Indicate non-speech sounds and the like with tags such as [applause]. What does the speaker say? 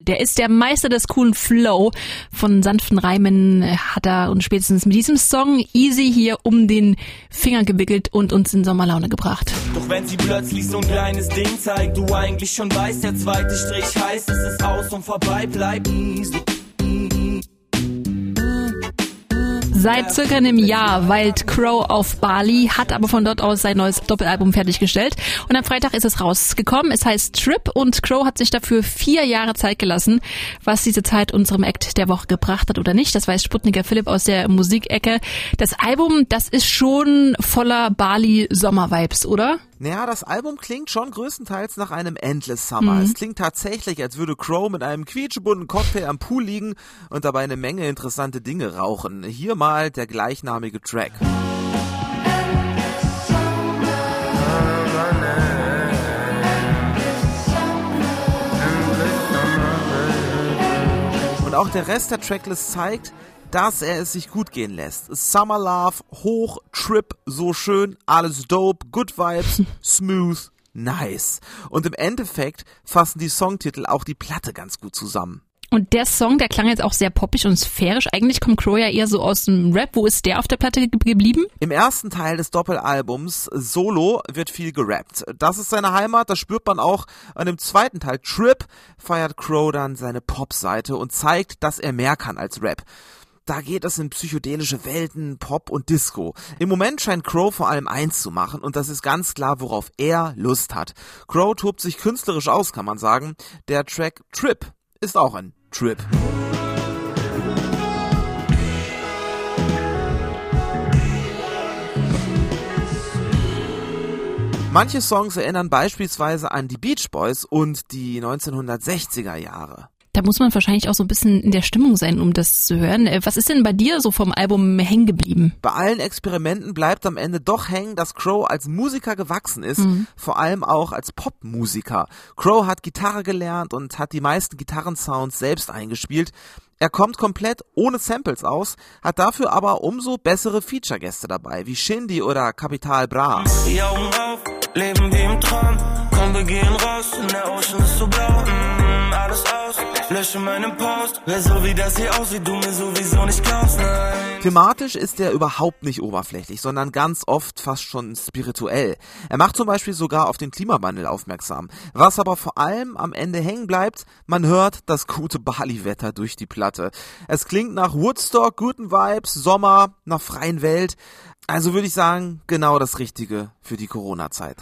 Der ist der Meister des coolen Flow. Von sanften Reimen hat er uns spätestens mit diesem Song Easy hier um den Finger gewickelt und uns in Sommerlaune gebracht. Doch wenn sie plötzlich so ein kleines Ding zeigt, du eigentlich schon weißt, der zweite Strich heißt, es ist aus und vorbei, bleib easy. Seit circa einem Jahr weilt Crow auf Bali, hat aber von dort aus sein neues Doppelalbum fertiggestellt. Und am Freitag ist es rausgekommen. Es heißt Trip und Crow hat sich dafür vier Jahre Zeit gelassen. Was diese Zeit unserem Act der Woche gebracht hat oder nicht, das weiß Sputniker Philipp aus der Musikecke. Das Album, das ist schon voller Bali-Sommer-Vibes, oder? Naja, das Album klingt schon größtenteils nach einem Endless Summer. Mhm. Es klingt tatsächlich, als würde Crow mit einem quietschebunten Cocktail am Pool liegen und dabei eine Menge interessante Dinge rauchen. Hier mal der gleichnamige Track. Und auch der Rest der Tracklist zeigt, dass er es sich gut gehen lässt. Summer Love, hoch, Trip, so schön, alles dope, good vibes, [laughs] smooth, nice. Und im Endeffekt fassen die Songtitel auch die Platte ganz gut zusammen. Und der Song, der klang jetzt auch sehr poppig und sphärisch. Eigentlich kommt Crow ja eher so aus dem Rap. Wo ist der auf der Platte geblieben? Im ersten Teil des Doppelalbums Solo wird viel gerappt. Das ist seine Heimat, das spürt man auch an dem zweiten Teil Trip feiert Crow dann seine Pop-Seite und zeigt, dass er mehr kann als Rap. Da geht es in psychedelische Welten, Pop und Disco. Im Moment scheint Crow vor allem eins zu machen und das ist ganz klar, worauf er Lust hat. Crow tobt sich künstlerisch aus, kann man sagen. Der Track Trip ist auch ein Trip. Manche Songs erinnern beispielsweise an die Beach Boys und die 1960er Jahre. Da muss man wahrscheinlich auch so ein bisschen in der Stimmung sein, um das zu hören. Äh, was ist denn bei dir so vom Album hängen geblieben? Bei allen Experimenten bleibt am Ende doch hängen, dass Crow als Musiker gewachsen ist, mhm. vor allem auch als Popmusiker. Crow hat Gitarre gelernt und hat die meisten Gitarrensounds selbst eingespielt. Er kommt komplett ohne Samples aus, hat dafür aber umso bessere Feature-Gäste dabei, wie Shindy oder Capital Bra. Die Augen auf, leben wie im Traum, komm wir gehen raus, in der Ocean ist so blau, lösche meinen Post. Wer so wie das hier aussieht, du mir sowieso nicht glaubst, nein. Thematisch ist er überhaupt nicht oberflächlich, sondern ganz oft fast schon spirituell. Er macht zum Beispiel sogar auf den Klimawandel aufmerksam. Was aber vor allem am Ende hängen bleibt, man hört das gute Bali-Wetter durch die Platte. Es klingt nach Woodstock, guten Vibes, Sommer, nach freien Welt. Also würde ich sagen, genau das Richtige für die Corona-Zeit.